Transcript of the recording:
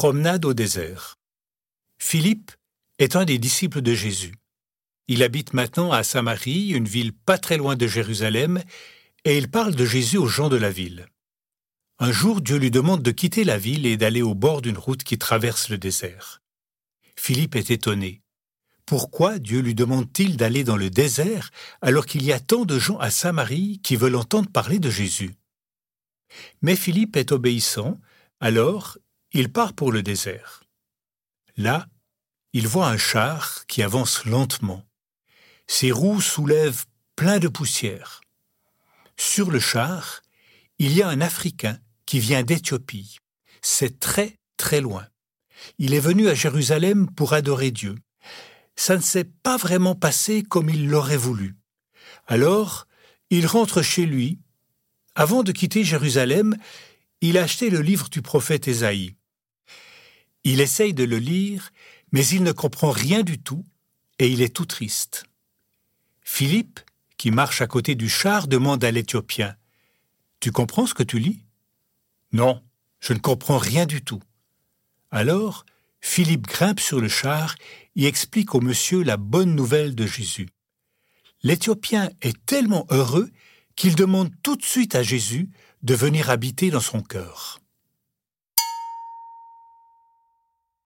Promenade au désert. Philippe est un des disciples de Jésus. Il habite maintenant à Samarie, une ville pas très loin de Jérusalem, et il parle de Jésus aux gens de la ville. Un jour, Dieu lui demande de quitter la ville et d'aller au bord d'une route qui traverse le désert. Philippe est étonné. Pourquoi Dieu lui demande-t-il d'aller dans le désert alors qu'il y a tant de gens à Samarie qui veulent entendre parler de Jésus? Mais Philippe est obéissant, alors il part pour le désert. Là, il voit un char qui avance lentement. Ses roues soulèvent plein de poussière. Sur le char, il y a un Africain qui vient d'Éthiopie. C'est très, très loin. Il est venu à Jérusalem pour adorer Dieu. Ça ne s'est pas vraiment passé comme il l'aurait voulu. Alors, il rentre chez lui. Avant de quitter Jérusalem, il a acheté le livre du prophète Ésaïe. Il essaye de le lire, mais il ne comprend rien du tout, et il est tout triste. Philippe, qui marche à côté du char, demande à l'Éthiopien Tu comprends ce que tu lis? Non, je ne comprends rien du tout. Alors, Philippe grimpe sur le char et explique au monsieur la bonne nouvelle de Jésus. L'Éthiopien est tellement heureux qu'il demande tout de suite à Jésus de venir habiter dans son cœur.